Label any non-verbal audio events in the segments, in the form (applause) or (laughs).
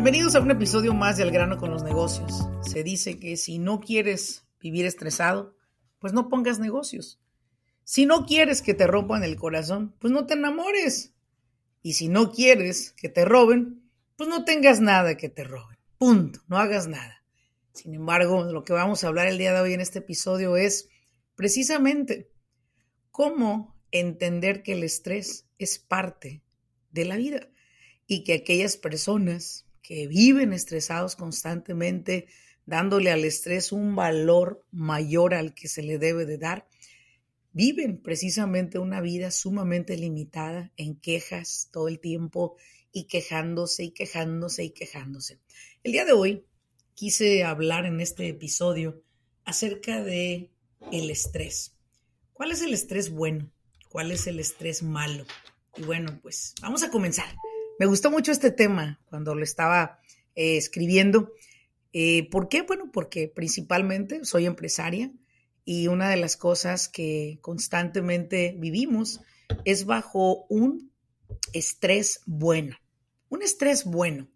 Bienvenidos a un episodio más de Al grano con los negocios. Se dice que si no quieres vivir estresado, pues no pongas negocios. Si no quieres que te rompan el corazón, pues no te enamores. Y si no quieres que te roben, pues no tengas nada que te roben. Punto, no hagas nada. Sin embargo, lo que vamos a hablar el día de hoy en este episodio es precisamente cómo entender que el estrés es parte de la vida y que aquellas personas que viven estresados constantemente, dándole al estrés un valor mayor al que se le debe de dar, viven precisamente una vida sumamente limitada en quejas todo el tiempo y quejándose y quejándose y quejándose. El día de hoy quise hablar en este episodio acerca de el estrés. ¿Cuál es el estrés bueno? ¿Cuál es el estrés malo? Y bueno, pues vamos a comenzar. Me gustó mucho este tema cuando lo estaba eh, escribiendo. Eh, ¿Por qué? Bueno, porque principalmente soy empresaria y una de las cosas que constantemente vivimos es bajo un estrés bueno. Un estrés bueno.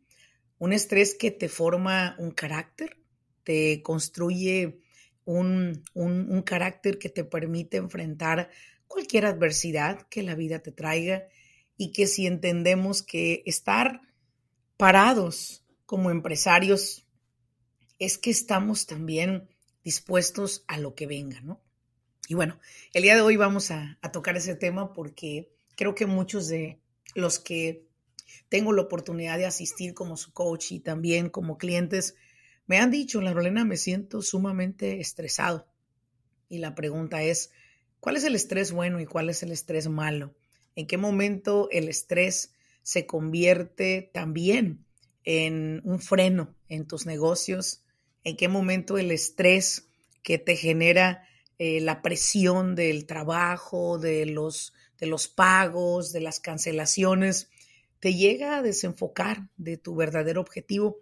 Un estrés que te forma un carácter, te construye un, un, carácter que te permite enfrentar cualquier adversidad que la vida te traiga y que si entendemos que estar parados como empresarios es que estamos también dispuestos a lo que venga, ¿no? Y bueno, el día de hoy vamos a, a tocar ese tema porque creo que muchos de los que tengo la oportunidad de asistir como su coach y también como clientes, me han dicho, la Rolena, me siento sumamente estresado. Y la pregunta es, ¿cuál es el estrés bueno y cuál es el estrés malo? ¿En qué momento el estrés se convierte también en un freno en tus negocios? ¿En qué momento el estrés que te genera eh, la presión del trabajo, de los, de los pagos, de las cancelaciones, te llega a desenfocar de tu verdadero objetivo.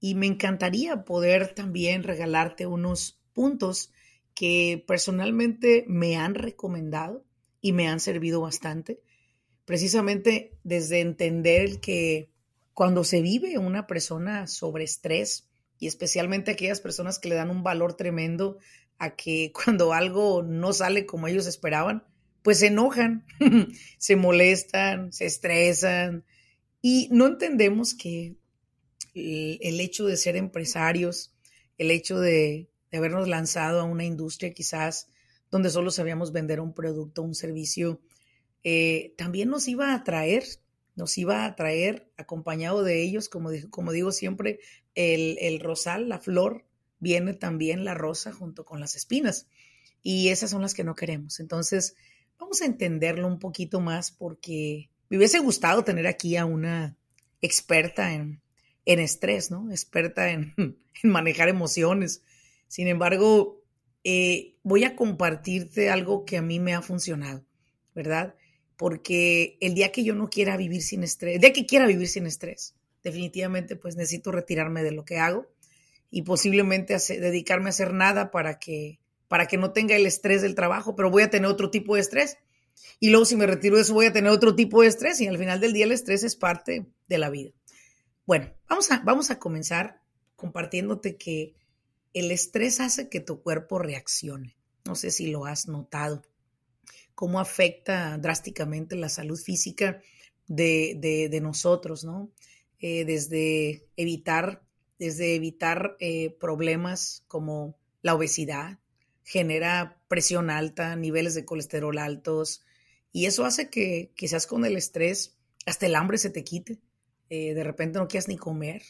Y me encantaría poder también regalarte unos puntos que personalmente me han recomendado y me han servido bastante, precisamente desde entender que cuando se vive una persona sobre estrés, y especialmente aquellas personas que le dan un valor tremendo a que (laughs) cuando algo no sale como ellos esperaban, pues se enojan, (laughs) se molestan, se estresan, y no entendemos que el, hecho de ser empresarios, el hecho de, habernos lanzado a una industria quizás donde solo sabíamos vender un producto, un servicio, eh, también nos iba a atraer, nos iba a atraer acompañado de ellos, como, digo siempre, el, rosal, la flor, viene también la rosa junto con las espinas. Y esas son las que no queremos. Entonces, vamos a entenderlo un poquito más porque me hubiese gustado tener aquí a una experta en, estrés, ¿no? Experta (laughs) en, manejar emociones. Sin embargo, eh, voy a compartirte algo que a mí me ha funcionado, ¿verdad? Porque el día que yo no quiera vivir sin estrés, el día que quiera vivir sin estrés, definitivamente pues necesito retirarme de lo que hago y posiblemente dedicarme a hacer nada para que, para que no tenga el estrés del trabajo, pero voy a tener otro tipo de estrés y luego si me retiro de eso voy a tener otro tipo de estrés y al final del día el estrés es parte de la vida. Bueno, vamos a, vamos a comenzar compartiéndote que el estrés hace que tu cuerpo reaccione. No sé si lo has notado, cómo afecta drásticamente la salud física de, nosotros, ¿no? Eh, desde evitar, desde evitar eh, problemas como la obesidad, genera presión alta, niveles de colesterol altos, y eso hace que quizás con el estrés hasta el hambre se te quite. Eh, de repente no quieras ni comer.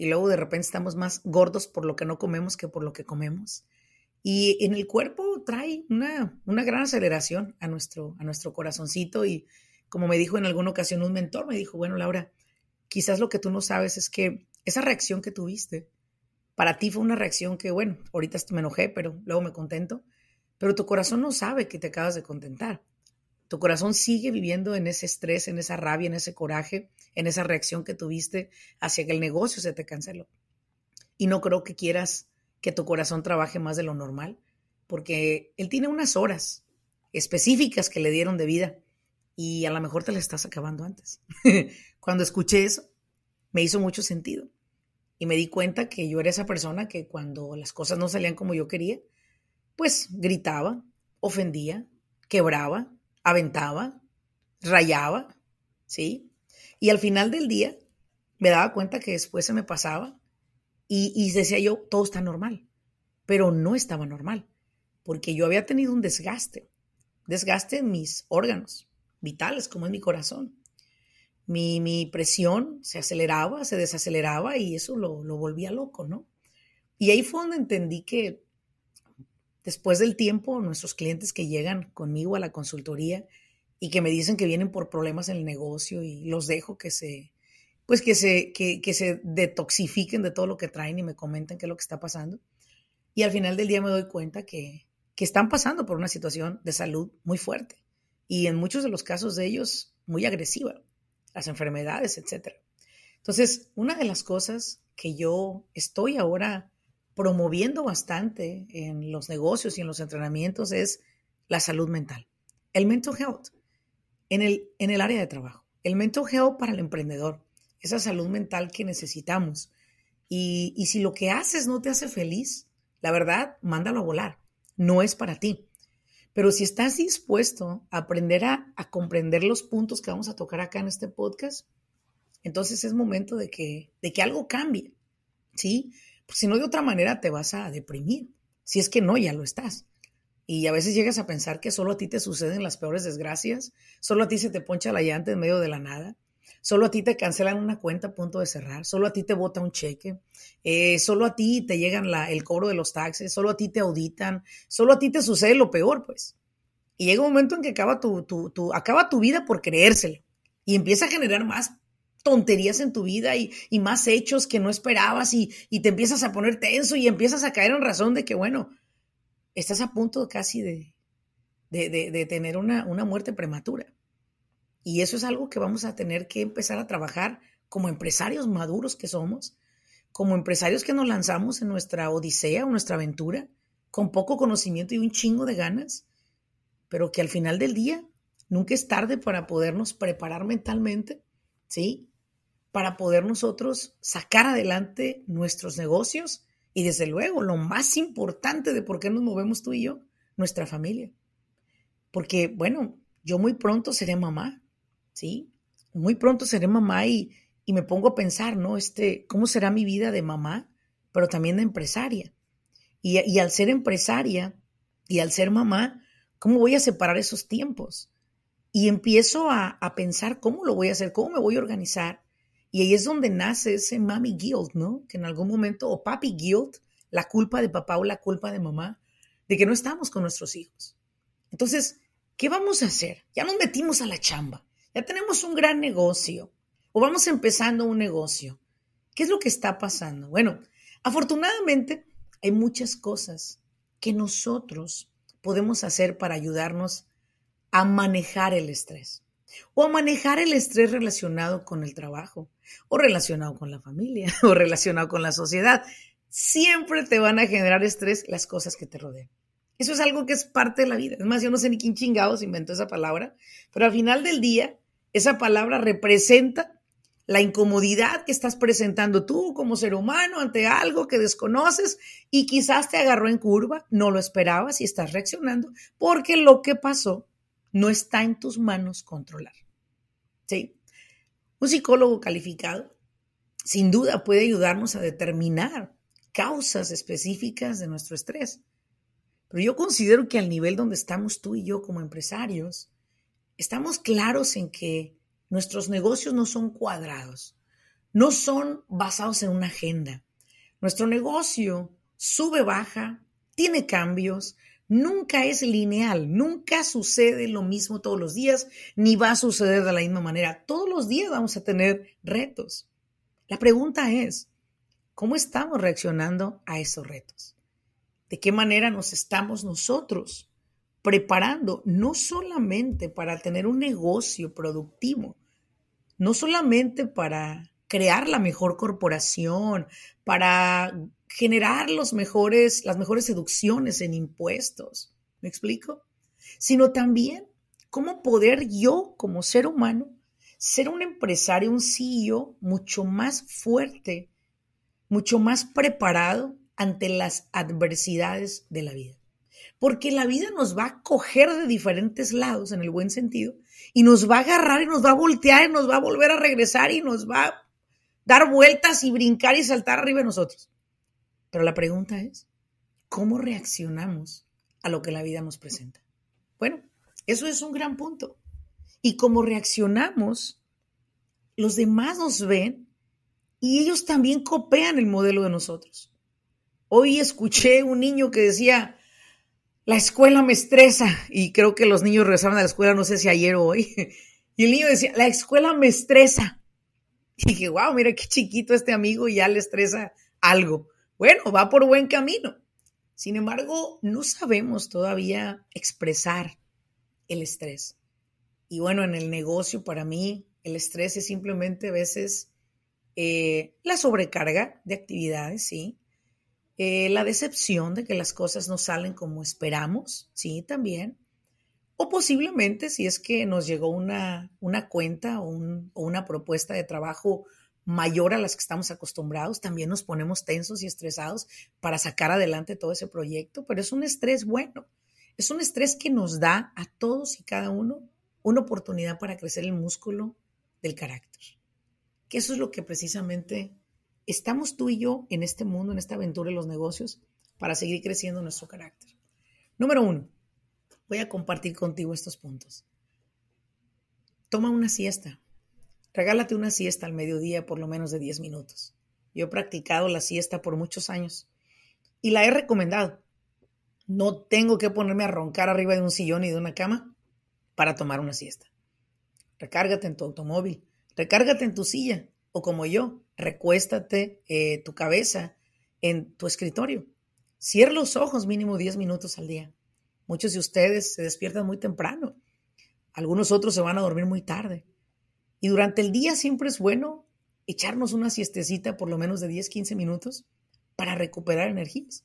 y luego de repente estamos más gordos por lo que no comemos que por lo que comemos. Y en el cuerpo trae una, una gran aceleración a nuestro, a nuestro corazoncito y como me dijo en alguna ocasión un mentor, me dijo, bueno, Laura, quizás lo que tú no sabes es que esa reacción que tuviste, para ti fue una reacción que, bueno, ahorita me enojé, pero luego me contento, pero tu corazón no sabe que te acabas de contentar. Tu corazón sigue viviendo en ese estrés, en esa rabia, en ese coraje, en esa reacción que tuviste hacia que el negocio se te canceló. Y no creo que quieras que tu corazón trabaje más de lo normal, porque él tiene unas horas específicas que le dieron de vida y a lo mejor te la estás acabando antes. (laughs) Cuando escuché eso, me hizo mucho sentido y me di cuenta que yo era esa persona que cuando las cosas no salían como yo quería, pues gritaba, ofendía, quebraba, aventaba, rayaba, ¿sí? Y al final del día me daba cuenta que después se me pasaba y, decía yo, todo está normal, pero no estaba normal, porque yo había tenido un desgaste, desgaste en mis órganos vitales, como en mi corazón. Mi, mi presión se aceleraba, se desaceleraba y eso lo, lo volvía loco, ¿no? Y ahí fue donde entendí que después del tiempo, nuestros clientes que llegan conmigo a la consultoría y que me dicen que vienen por problemas en el negocio y los dejo que se, pues que se, que, que se detoxifiquen de todo lo que traen y me comenten qué es lo que está pasando. Y al final del día me doy cuenta que, que están pasando por una situación de salud muy fuerte. Y en muchos de los casos de ellos muy agresiva, las enfermedades, etc. Entonces, una de las cosas que yo estoy ahora promoviendo bastante en los negocios y en los entrenamientos es la salud mental, el mental health. En el, en el área de trabajo, el mental health para el emprendedor, esa salud mental que necesitamos. Y, y si lo que haces no te hace feliz, la verdad, mándalo a volar, no es para ti. Pero si estás dispuesto a aprender a, a, comprender los puntos que vamos a tocar acá en este podcast, entonces es momento de que, de que algo cambie, ¿sí? si no de otra manera te vas a deprimir. Si es que no, ya lo estás. Y a veces llegas a pensar que solo a ti te suceden las peores desgracias, solo a ti se te poncha la llanta en medio de la nada, solo a ti te cancelan una cuenta a punto de cerrar, solo a ti te bota un cheque, eh, solo a ti te llegan la, el cobro de los taxes, solo a ti te auditan, solo a ti te sucede lo peor, pues. Y llega un momento en que acaba tu, tu, tu, acaba tu vida por creérselo y empieza a generar más tonterías en tu vida y, más hechos que no esperabas y, te empiezas a poner tenso y empiezas a caer en razón de que, bueno, estás a punto casi de, de, tener una, una muerte prematura. Y eso es algo que vamos a tener que empezar a trabajar como empresarios maduros que somos, como empresarios que nos lanzamos en nuestra odisea o nuestra aventura, con poco conocimiento y un chingo de ganas, pero que al final del día nunca es tarde para podernos preparar mentalmente, ¿sí? para poder nosotros sacar adelante nuestros negocios y desde luego lo más importante de por qué nos movemos tú y yo, nuestra familia. Porque, bueno, yo muy pronto seré mamá, ¿sí? Muy pronto seré mamá y, y me pongo a pensar, ¿no? Este, ¿cómo será mi vida de mamá, pero también de empresaria? Y, y al ser empresaria y al ser mamá, ¿cómo voy a separar esos tiempos? Y empiezo a, a pensar cómo lo voy a hacer, cómo me voy a organizar y ahí es donde nace ese mami guilt, ¿no? Que en algún momento, o papi guilt, la culpa de papá o la culpa de mamá, de que no estamos con nuestros hijos. Entonces, ¿qué vamos a hacer? Ya nos metimos a la chamba, ya tenemos un gran negocio, o vamos empezando un negocio. ¿Qué es lo que está pasando? Bueno, afortunadamente hay muchas cosas que nosotros podemos hacer para ayudarnos a manejar el estrés o a manejar el estrés relacionado con el trabajo, o relacionado con la familia, (laughs) o relacionado con la sociedad. Siempre te van a generar estrés las cosas que te rodean. Eso es algo que es parte de la vida. Es más, yo no sé ni quién chingados inventó esa palabra, pero al final del día, esa palabra representa la incomodidad que estás presentando tú como ser humano ante algo que desconoces y quizás te agarró en curva, no lo esperabas y estás reaccionando porque lo que pasó no está en tus manos controlar. ¿Sí? Un psicólogo calificado sin duda puede ayudarnos a determinar causas específicas de nuestro estrés. Pero yo considero que al nivel donde estamos tú y yo como empresarios, estamos claros en que nuestros negocios no son cuadrados. no son basados en una agenda. Nuestro negocio sube, baja, tiene cambios, nunca es lineal, nunca sucede lo mismo todos los días, ni va a suceder de la misma manera. Todos los días vamos a tener retos. La pregunta es, ¿cómo estamos reaccionando a esos retos? ¿De qué manera nos estamos nosotros preparando no solamente para tener un negocio productivo, no solamente para crear la mejor corporación, para generar los mejores, las mejores seducciones en impuestos. ¿Me explico? Sino también cómo poder yo, como ser humano, ser un empresario, un CEO mucho más fuerte, mucho más preparado ante las adversidades de la vida. Porque la vida nos va a coger de diferentes lados, en el buen sentido, y nos va a agarrar y nos va a voltear y nos va a volver a regresar y nos va a dar vueltas y brincar y saltar arriba de nosotros. Pero la pregunta es, ¿cómo reaccionamos a lo que la vida nos presenta? Bueno, eso es un gran punto. Y cómo reaccionamos, los demás nos ven y ellos también copian el modelo de nosotros. Hoy escuché un niño que decía, la escuela me estresa, y creo que los niños regresaron a la escuela, no sé si ayer o hoy, (laughs) y el niño decía, la escuela me estresa. Y dije, wow, mira qué chiquito este amigo ya le estresa algo. Bueno, va por buen camino. Sin embargo, no sabemos todavía expresar el estrés. Y bueno, en el negocio para mí el estrés es simplemente a veces eh, la sobrecarga de actividades, sí. Eh, la decepción de que las cosas no salen como esperamos, sí, también. O posiblemente si es que nos llegó una, una cuenta o, o una propuesta de trabajo mayor a las que estamos acostumbrados, también nos ponemos tensos y estresados para sacar adelante todo ese proyecto, pero es un estrés bueno, es un estrés que nos da a todos y cada uno una oportunidad para crecer el músculo del carácter, que eso es lo que precisamente estamos tú y yo en este mundo, en esta aventura de los negocios, para seguir creciendo nuestro carácter. Número uno, voy a compartir contigo estos puntos. Toma una siesta. Regálate una siesta al mediodía por lo menos de 10 minutos. Yo he practicado la siesta por muchos años y la he recomendado. No tengo que ponerme a roncar arriba de un sillón y de una cama para tomar una siesta. Recárgate en tu automóvil, recárgate en tu silla o como yo, recuéstate eh, tu cabeza en tu escritorio. Cierra los ojos mínimo 10 minutos al día. Muchos de ustedes se despiertan muy temprano. Algunos otros se van a dormir muy tarde. Y durante el día siempre es bueno echarnos una siestecita por lo menos de 10, 15 minutos para recuperar energías.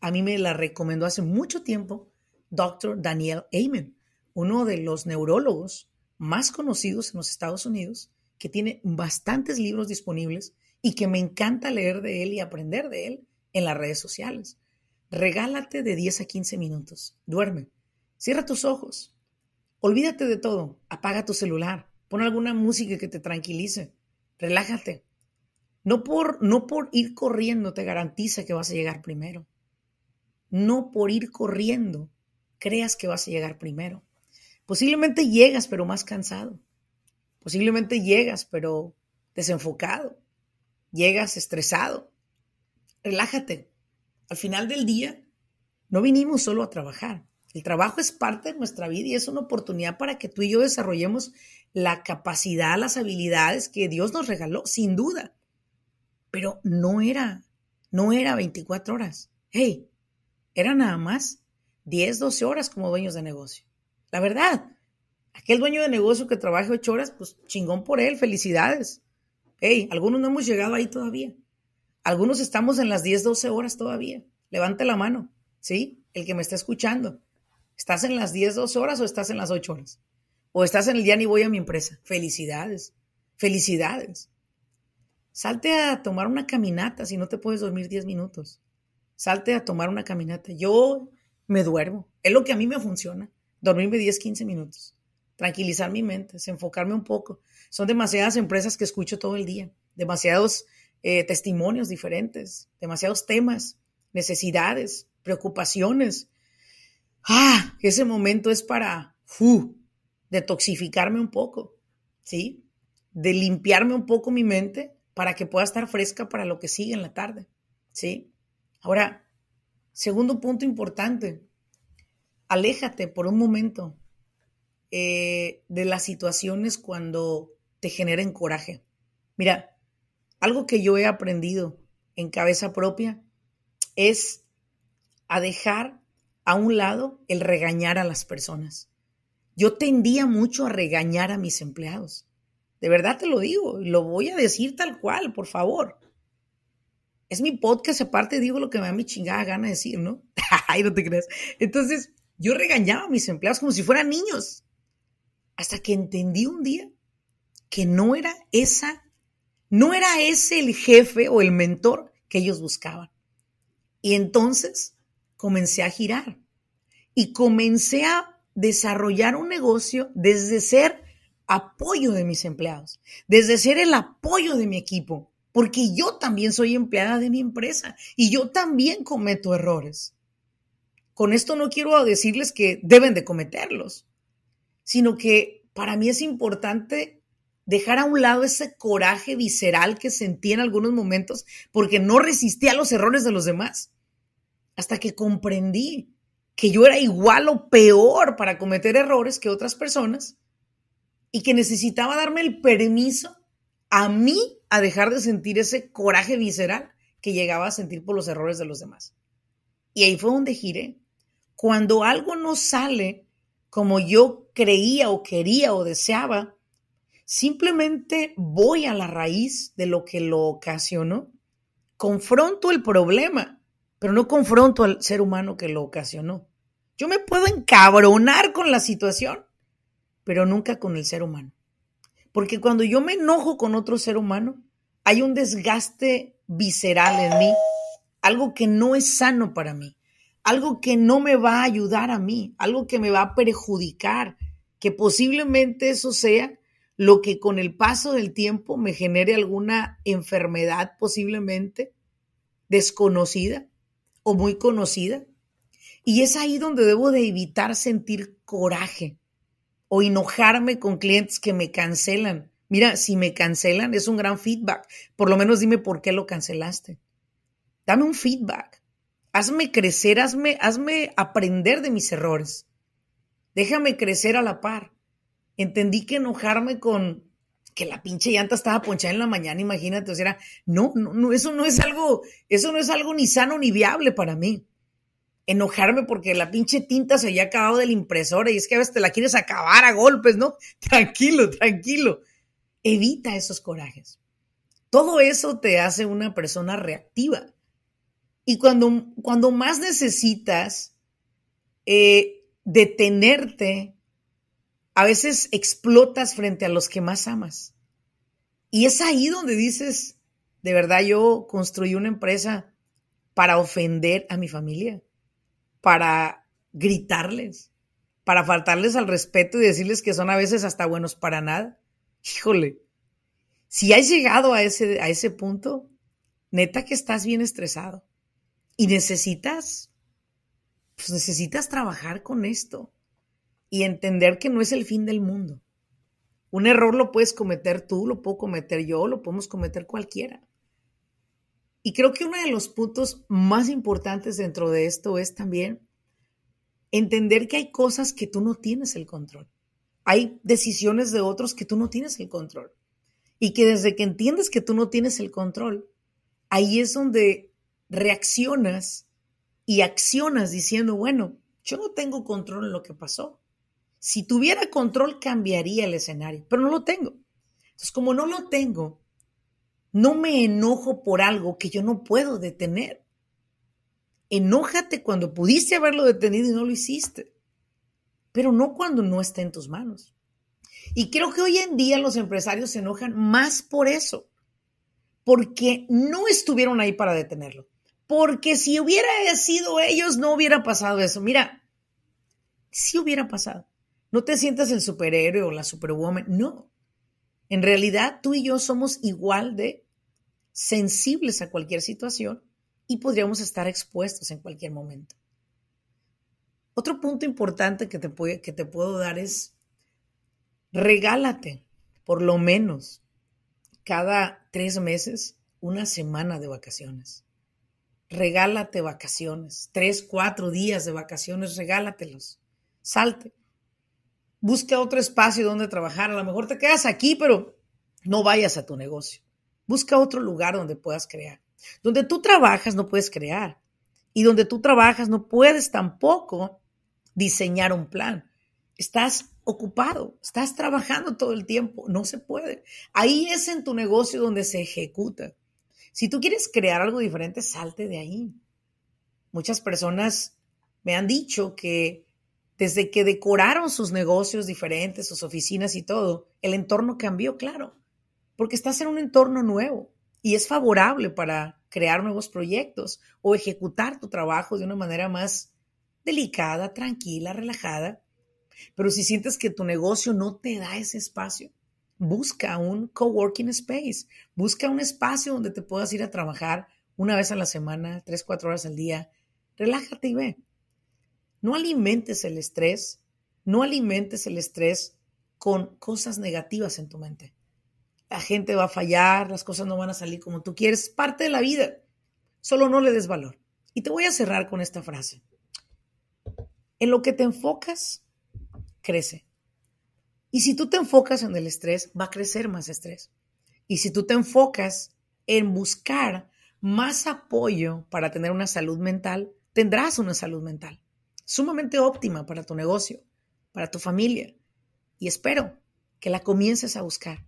A mí me la recomendó hace mucho tiempo Dr. Daniel Amen, uno de los neurólogos más conocidos en los Estados Unidos, que tiene bastantes libros disponibles y que me encanta leer de él y aprender de él en las redes sociales. Regálate de 10 a 15 minutos. Duerme. Cierra tus ojos. Olvídate de todo. Apaga tu celular. Pon alguna música que te tranquilice. Relájate. No por, no por ir corriendo te garantiza que vas a llegar primero. No por ir corriendo creas que vas a llegar primero. Posiblemente llegas, pero más cansado. Posiblemente llegas, pero desenfocado. Llegas estresado. Relájate. Al final del día, no vinimos solo a trabajar. El trabajo es parte de nuestra vida y es una oportunidad para que tú y yo desarrollemos la capacidad, las habilidades que Dios nos regaló, sin duda. Pero no era, no era 24 horas. Hey, era nada más 10, 12 horas como dueños de negocio. La verdad, aquel dueño de negocio que trabaje 8 horas, pues chingón por él, felicidades. Hey, algunos no hemos llegado ahí todavía. Algunos estamos en las 10, 12 horas todavía. Levante la mano, ¿sí? El que me está escuchando. ¿Estás en las 10, 12 horas o estás en las 8 horas? ¿O estás en el día ni voy a mi empresa? Felicidades, felicidades. Salte a tomar una caminata si no te puedes dormir 10 minutos. Salte a tomar una caminata. Yo me duermo. Es lo que a mí me funciona. Dormirme 10, 15 minutos. Tranquilizar mi mente, desenfocarme un poco. Son demasiadas empresas que escucho todo el día. Demasiados eh, testimonios diferentes, demasiados temas, necesidades, preocupaciones. Ah, ese momento es para uh, detoxificarme un poco, ¿sí? De limpiarme un poco mi mente para que pueda estar fresca para lo que sigue en la tarde, ¿sí? Ahora, segundo punto importante, aléjate por un momento eh, de las situaciones cuando te generen coraje. Mira, algo que yo he aprendido en cabeza propia es a dejar a un lado el regañar a las personas. Yo tendía mucho a regañar a mis empleados. De verdad te lo digo, lo voy a decir tal cual, por favor. Es mi podcast, aparte digo lo que me da mi chingada gana decir, ¿no? (laughs) Ay, no te creas. Entonces, yo regañaba a mis empleados como si fueran niños. Hasta que entendí un día que no era esa, no era ese el jefe o el mentor que ellos buscaban. Y entonces comencé a girar y comencé a desarrollar un negocio desde ser apoyo de mis empleados, desde ser el apoyo de mi equipo, porque yo también soy empleada de mi empresa y yo también cometo errores. Con esto no quiero decirles que deben de cometerlos, sino que para mí es importante dejar a un lado ese coraje visceral que sentí en algunos momentos porque no resistí a los errores de los demás, hasta que comprendí que yo era igual o peor para cometer errores que otras personas y que necesitaba darme el permiso a mí a dejar de sentir ese coraje visceral que llegaba a sentir por los errores de los demás. Y ahí fue donde giré. Cuando algo no sale como yo creía o quería o deseaba, simplemente voy a la raíz de lo que lo ocasionó, confronto el problema, pero no confronto al ser humano que lo ocasionó. Yo me puedo encabronar con la situación, pero nunca con el ser humano. Porque cuando yo me enojo con otro ser humano, hay un desgaste visceral en mí, algo que no es sano para mí, algo que no me va a ayudar a mí, algo que me va a perjudicar, que posiblemente eso sea lo que con el paso del tiempo me genere alguna enfermedad posiblemente desconocida o muy conocida. Y es ahí donde debo de evitar sentir coraje, o enojarme con clientes que me cancelan. Mira, si me cancelan es un gran feedback. Por lo menos dime por qué lo cancelaste. Dame un feedback. Hazme crecer, hazme, hazme aprender de mis errores. Déjame crecer a la par. Entendí que enojarme con que la pinche llanta estaba ponchada en la mañana, imagínate, o sea, no, no, no, eso no es algo, eso no es algo ni sano ni viable para mí enojarme porque la pinche tinta se había acabado de la impresora y es que a veces te la quieres acabar a golpes, ¿no? (laughs) Tranquilo, tranquilo. Evita esos corajes. Todo eso te hace una persona reactiva. Y cuando, cuando más necesitas eh, detenerte, a veces explotas frente a los que más amas. Y es ahí donde dices, de verdad yo construí una empresa para ofender a mi familia para gritarles, para faltarles al respeto y decirles que son a veces hasta buenos para nada. Híjole, si has llegado a ese, a ese punto, neta que estás bien estresado y necesitas, pues necesitas trabajar con esto y entender que no es el fin del mundo. Un error lo puedes cometer tú, lo puedo cometer yo, lo podemos cometer cualquiera. Y creo que uno de los puntos más importantes dentro de esto es también entender que hay cosas que tú no tienes el control. Hay decisiones de otros que tú no tienes el control. Y que desde que entiendes que tú no tienes el control, ahí es donde reaccionas y accionas diciendo, bueno, yo no tengo control en lo que pasó. Si tuviera control cambiaría el escenario, pero no lo tengo. Entonces, como no lo tengo, no me enojo por algo que yo no puedo detener. Enójate cuando pudiste haberlo detenido y no lo hiciste, pero no cuando no está en tus manos. Y creo que hoy en día los empresarios se enojan más por eso, porque no estuvieron ahí para detenerlo. Porque si hubiera sido ellos, no hubiera pasado eso. Mira, si hubiera pasado. No te sientas el superhéroe o la superwoman, no. En realidad, tú y yo somos igual de sensibles a cualquier situación y podríamos estar expuestos en cualquier momento. Otro punto importante que te, que te puedo dar es regálate por lo menos cada tres meses una semana de vacaciones. Regálate vacaciones, tres, cuatro días de vacaciones, regálatelos. Salte. Busca otro espacio donde trabajar. A lo mejor te quedas aquí, pero no vayas a tu negocio. Busca otro lugar donde puedas crear. Donde tú trabajas no puedes crear. Y donde tú trabajas no puedes tampoco diseñar un plan. Estás ocupado, estás trabajando todo el tiempo, no se puede. Ahí es en tu negocio donde se ejecuta. Si tú quieres crear algo diferente, salte de ahí. Muchas personas me han dicho que desde que decoraron sus negocios diferentes, sus oficinas y todo, el entorno cambió, claro, porque estás en un entorno nuevo y es favorable para crear nuevos proyectos o ejecutar tu trabajo de una manera más delicada, tranquila, relajada. Pero si sientes que tu negocio no te da ese espacio, busca un coworking space, busca un espacio donde te puedas ir a trabajar una vez a la semana, tres, cuatro horas al día. Relájate y ve. No alimentes el estrés, no alimentes el estrés con cosas negativas en tu mente. La gente va a fallar, las cosas no van a salir como tú quieres, es parte de la vida. Solo no le des valor. Y te voy a cerrar con esta frase. En lo que te enfocas, crece. Y si tú te enfocas en el estrés, va a crecer más estrés. Y si tú te enfocas en buscar más apoyo para tener una salud mental, tendrás una salud mental sumamente óptima para tu negocio, para tu familia. Y espero que la comiences a buscar.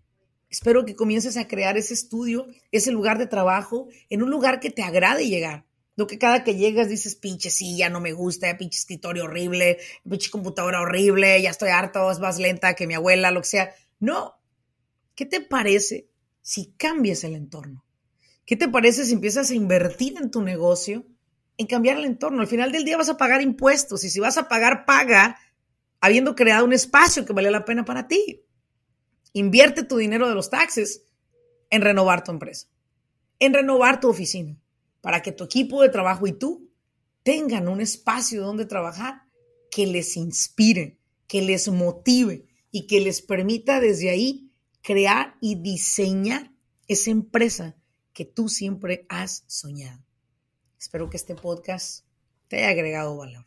Espero que comiences a crear ese estudio, ese lugar de trabajo, en un lugar que te agrade llegar. Lo que cada que llegas dices, pinche silla, no me gusta, pinche escritorio horrible, pinche computadora horrible, ya estoy harto, es más lenta que mi abuela, lo que sea. No. ¿Qué te parece si cambias el entorno? ¿Qué te parece si empiezas a invertir en tu negocio, en cambiar el entorno? Al final del día vas a pagar impuestos y si vas a pagar, paga habiendo creado un espacio que vale la pena para ti. Invierte tu dinero de los taxes en renovar tu empresa, en renovar tu oficina para que tu equipo de trabajo y tú tengan un espacio donde trabajar que les inspire, que les motive y que les permita desde ahí crear y diseñar esa empresa que tú siempre has soñado. Espero que este podcast te haya agregado valor.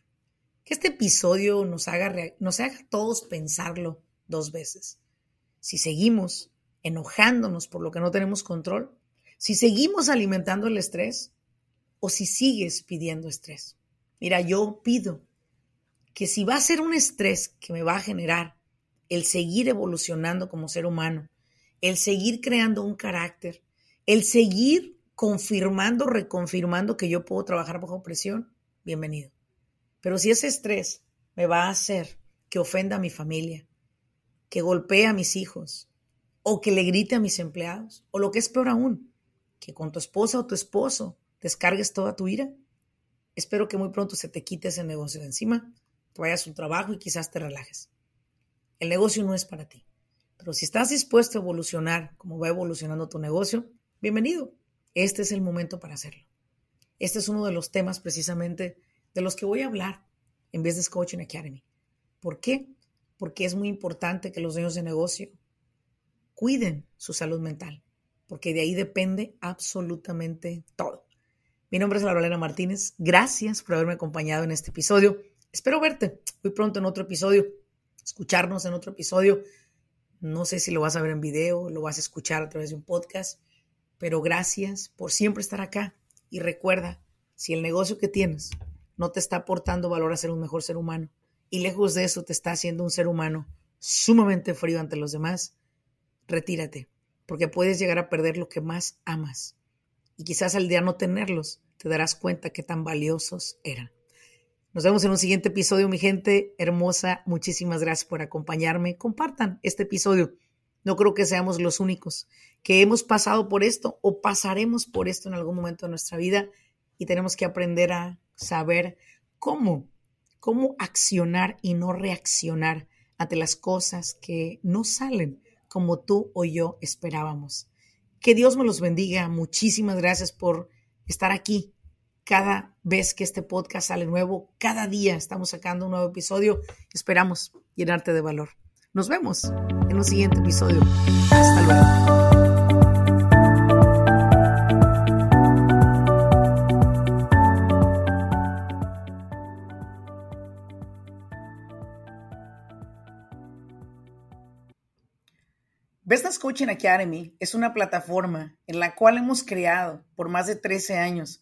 Que este episodio nos haga, nos haga todos pensarlo dos veces. Si seguimos enojándonos por lo que no tenemos control, si seguimos alimentando el estrés, o si sigues pidiendo estrés. Mira, yo pido que si va a ser un estrés que me va a generar el seguir evolucionando como ser humano, el seguir creando un carácter, el seguir confirmando, reconfirmando que yo puedo trabajar bajo presión, bienvenido. Pero si ese estrés me va a hacer que ofenda a mi familia, que golpee a mis hijos, o que le grite a mis empleados, o lo que es peor aún, que con tu esposa o tu esposo descargues toda tu ira. Espero que muy pronto se te quite ese negocio de encima, te vayas a un trabajo y quizás te relajes. El negocio no es para ti. Pero si estás dispuesto a evolucionar como va evolucionando tu negocio, bienvenido. Este es el momento para hacerlo. Este es uno de los temas precisamente de los que voy a hablar en Business Coaching Academy. ¿Por qué? Porque es muy importante que los dueños de negocio cuiden su salud mental, porque de ahí depende absolutamente todo. Mi nombre es Laurelena Martínez. Gracias por haberme acompañado en este episodio. Espero verte muy pronto en otro episodio, escucharnos en otro episodio. No sé si lo vas a ver en video, lo vas a escuchar a través de un podcast, pero gracias por siempre estar acá. Y recuerda, si el negocio que tienes no te está aportando valor a ser un mejor ser humano y lejos de eso te está haciendo un ser humano sumamente frío ante los demás, retírate, porque puedes llegar a perder lo que más amas. Y quizás al día no tenerlos, te darás cuenta qué tan valiosos eran. Nos vemos en un siguiente episodio, mi gente hermosa. Muchísimas gracias por acompañarme. Compartan este episodio. No creo que seamos los únicos que hemos pasado por esto o pasaremos por esto en algún momento de nuestra vida y tenemos que aprender a saber cómo, cómo accionar y no reaccionar ante las cosas que no salen como tú o yo esperábamos. Que Dios me los bendiga. Muchísimas gracias por estar aquí cada vez que este podcast sale nuevo. Cada día estamos sacando un nuevo episodio. Esperamos llenarte de valor. Nos vemos en un siguiente episodio. Hasta luego. Business Coaching Academy es una plataforma en la cual hemos creado por más de 13 años